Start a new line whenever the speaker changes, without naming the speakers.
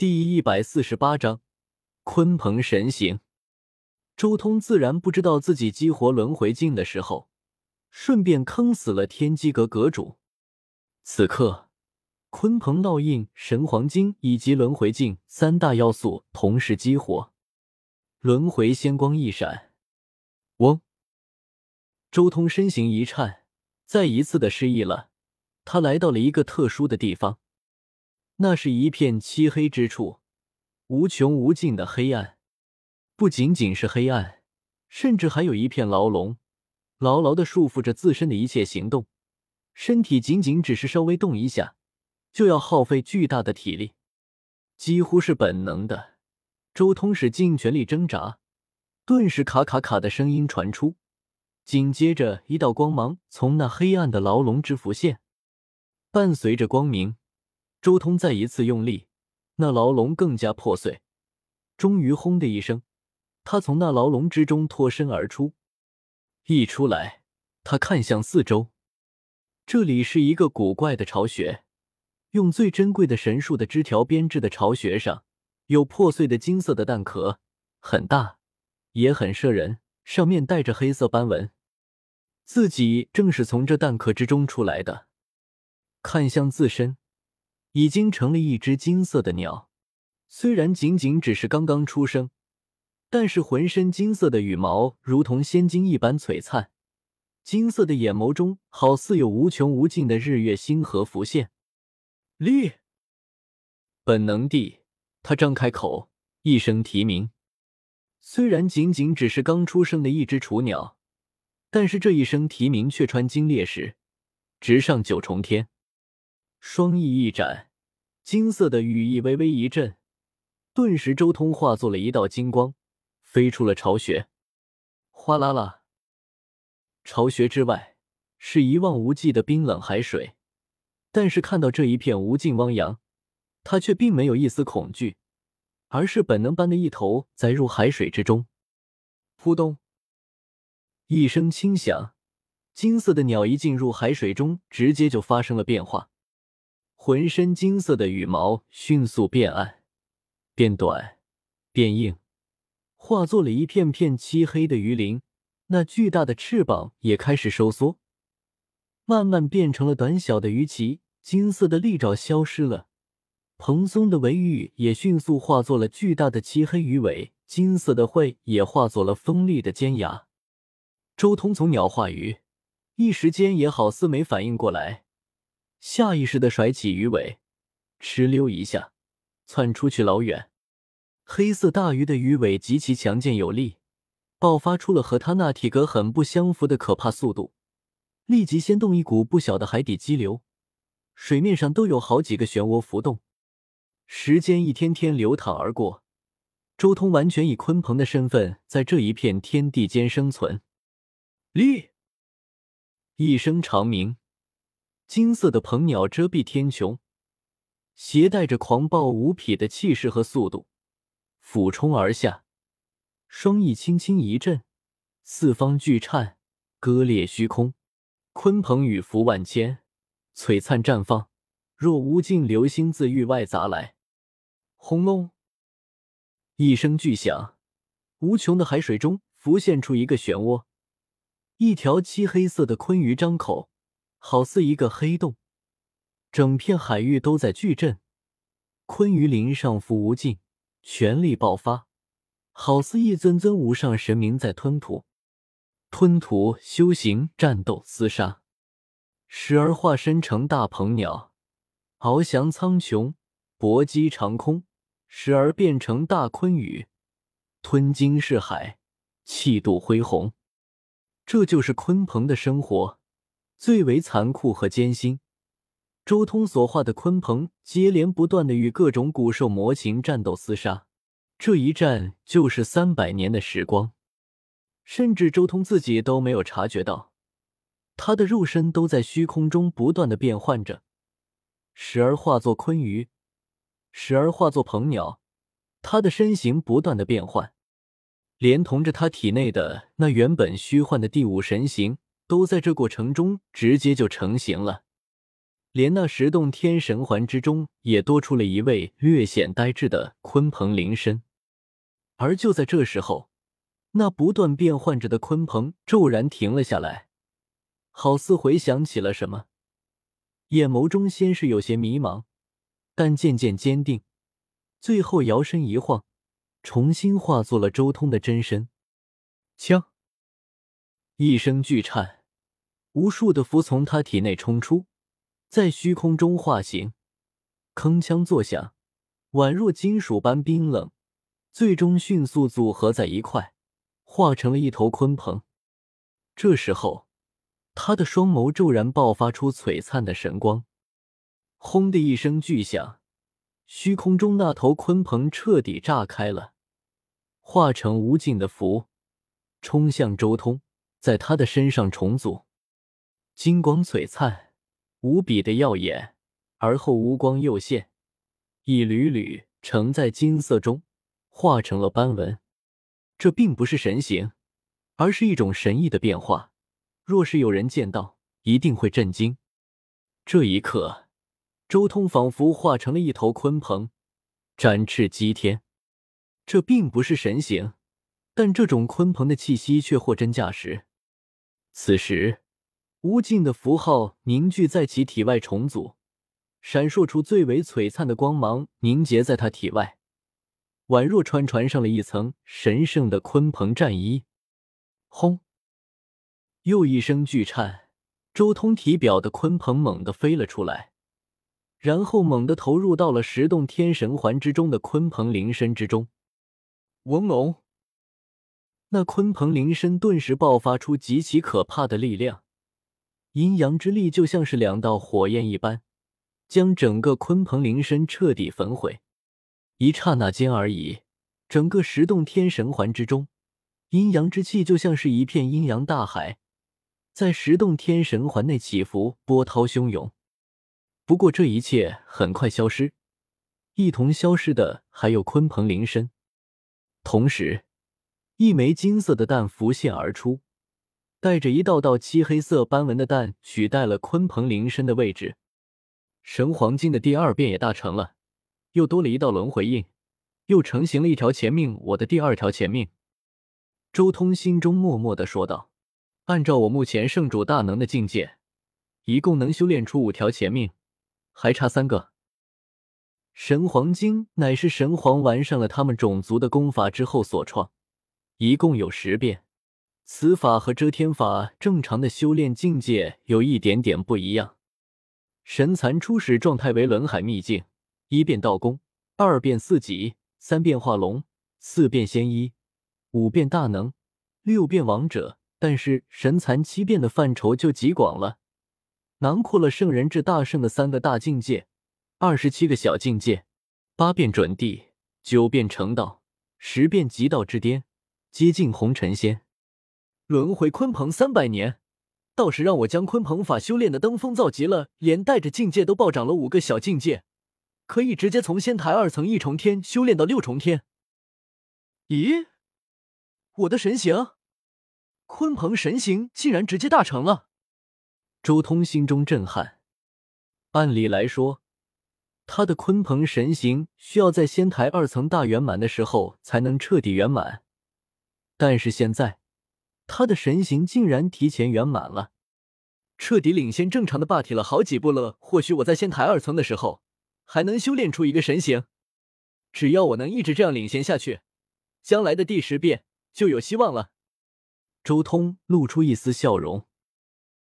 第一百四十八章鲲鹏神行。周通自然不知道自己激活轮回镜的时候，顺便坑死了天机阁阁主。此刻，鲲鹏烙印、神黄金以及轮回镜三大要素同时激活，轮回仙光一闪，嗡！周通身形一颤，再一次的失忆了。他来到了一个特殊的地方，那是一片漆黑之处，无穷无尽的黑暗。不仅仅是黑暗，甚至还有一片牢笼，牢牢的束缚着自身的一切行动。身体仅仅只是稍微动一下，就要耗费巨大的体力，几乎是本能的。周通使尽全力挣扎，顿时卡卡卡的声音传出，紧接着一道光芒从那黑暗的牢笼之浮现，伴随着光明，周通再一次用力，那牢笼更加破碎，终于轰的一声。他从那牢笼之中脱身而出，一出来，他看向四周，这里是一个古怪的巢穴，用最珍贵的神树的枝条编制的巢穴上有破碎的金色的蛋壳，很大，也很摄人，上面带着黑色斑纹。自己正是从这蛋壳之中出来的，看向自身，已经成了一只金色的鸟，虽然仅仅只是刚刚出生。但是浑身金色的羽毛如同仙金一般璀璨，金色的眼眸中好似有无穷无尽的日月星河浮现。厉！本能地，他张开口，一声啼鸣。虽然仅仅只是刚出生的一只雏鸟，但是这一声啼鸣却穿金裂石，直上九重天。双翼一展，金色的羽翼微微一震，顿时周通化作了一道金光。飞出了巢穴，哗啦啦！巢穴之外是一望无际的冰冷海水，但是看到这一片无尽汪洋，他却并没有一丝恐惧，而是本能般的一头栽入海水之中。扑通！一声轻响，金色的鸟一进入海水中，直接就发生了变化，浑身金色的羽毛迅速变暗、变短、变硬。化作了一片片漆黑的鱼鳞，那巨大的翅膀也开始收缩，慢慢变成了短小的鱼鳍。金色的利爪消失了，蓬松的尾羽也迅速化作了巨大的漆黑鱼尾，金色的喙也化作了锋利的尖牙。周通从鸟化鱼，一时间也好似没反应过来，下意识的甩起鱼尾，哧溜一下窜出去老远。黑色大鱼的鱼尾极其强健有力，爆发出了和他那体格很不相符的可怕速度，立即掀动一股不小的海底激流，水面上都有好几个漩涡浮动。时间一天天流淌而过，周通完全以鲲鹏的身份在这一片天地间生存。立，一声长鸣，金色的鹏鸟遮蔽天穹，携带着狂暴无匹的气势和速度。俯冲而下，双翼轻轻一震，四方巨颤，割裂虚空。鲲鹏羽服万千，璀璨绽放，若无尽流星自域外砸来。轰隆！一声巨响，无穷的海水中浮现出一个漩涡，一条漆黑色的鲲鱼张口，好似一个黑洞，整片海域都在巨震。鲲鱼鳞上浮无尽。全力爆发，好似一尊尊无上神明在吞吐、吞吐、修行、战斗、厮杀，时而化身成大鹏鸟，翱翔苍穹，搏击长空；时而变成大鲲羽，吞金噬海，气度恢宏。这就是鲲鹏的生活，最为残酷和艰辛。周通所画的鲲鹏接连不断的与各种古兽魔禽战斗厮杀，这一战就是三百年的时光，甚至周通自己都没有察觉到，他的肉身都在虚空中不断的变换着，时而化作鲲鱼，时而化作鹏鸟，他的身形不断的变换，连同着他体内的那原本虚幻的第五神形，都在这过程中直接就成型了。连那十洞天神环之中也多出了一位略显呆滞的鲲鹏灵身。而就在这时候，那不断变换着的鲲鹏骤然停了下来，好似回想起了什么，眼眸中先是有些迷茫，但渐渐坚定，最后摇身一晃，重新化作了周通的真身。枪！一声巨颤，无数的符从他体内冲出。在虚空中化形，铿锵作响，宛若金属般冰冷，最终迅速组合在一块，化成了一头鲲鹏。这时候，他的双眸骤然爆发出璀璨的神光，轰的一声巨响，虚空中那头鲲鹏彻底炸开了，化成无尽的符，冲向周通，在他的身上重组，金光璀璨。无比的耀眼，而后无光又现，一缕缕呈在金色中，化成了斑纹。这并不是神形，而是一种神异的变化。若是有人见到，一定会震惊。这一刻，周通仿佛化成了一头鲲鹏，展翅击天。这并不是神形，但这种鲲鹏的气息却货真价实。此时。无尽的符号凝聚在其体外重组，闪烁出最为璀璨的光芒，凝结在他体外，宛若穿穿上了一层神圣的鲲鹏战衣。轰！又一声巨颤，周通体表的鲲鹏猛地飞了出来，然后猛地投入到了十洞天神环之中的鲲鹏灵身之中。嗡隆！那鲲鹏灵身顿时爆发出极其可怕的力量。阴阳之力就像是两道火焰一般，将整个鲲鹏灵身彻底焚毁。一刹那间而已，整个十洞天神环之中，阴阳之气就像是一片阴阳大海，在十洞天神环内起伏，波涛汹涌。不过这一切很快消失，一同消失的还有鲲鹏灵身。同时，一枚金色的蛋浮现而出。带着一道道漆黑色斑纹的蛋取代了鲲鹏灵身的位置，神黄金的第二变也大成了，又多了一道轮回印，又成型了一条前命，我的第二条前命。周通心中默默的说道：“按照我目前圣主大能的境界，一共能修炼出五条前命，还差三个。神黄经乃是神皇完善了他们种族的功法之后所创，一共有十变。”此法和遮天法正常的修炼境界有一点点不一样。神蚕初始状态为轮海秘境，一变道功，二变四级，三变化龙，四变仙医，五变大能，六变王者。但是神蚕七变的范畴就极广了，囊括了圣人至大圣的三个大境界，二十七个小境界，八变准地，九变成道，十变极道之巅，接近红尘仙。轮回鲲鹏三百年，倒是让我将鲲鹏法修炼的登峰造极了，连带着境界都暴涨了五个小境界，可以直接从仙台二层一重天修炼到六重天。咦，我的神行，鲲鹏神行竟然直接大成了！周通心中震撼。按理来说，他的鲲鹏神行需要在仙台二层大圆满的时候才能彻底圆满，但是现在。他的神形竟然提前圆满了，彻底领先正常的霸体了好几步了。或许我在仙台二层的时候还能修炼出一个神形，只要我能一直这样领先下去，将来的第十变就有希望了。周通露出一丝笑容。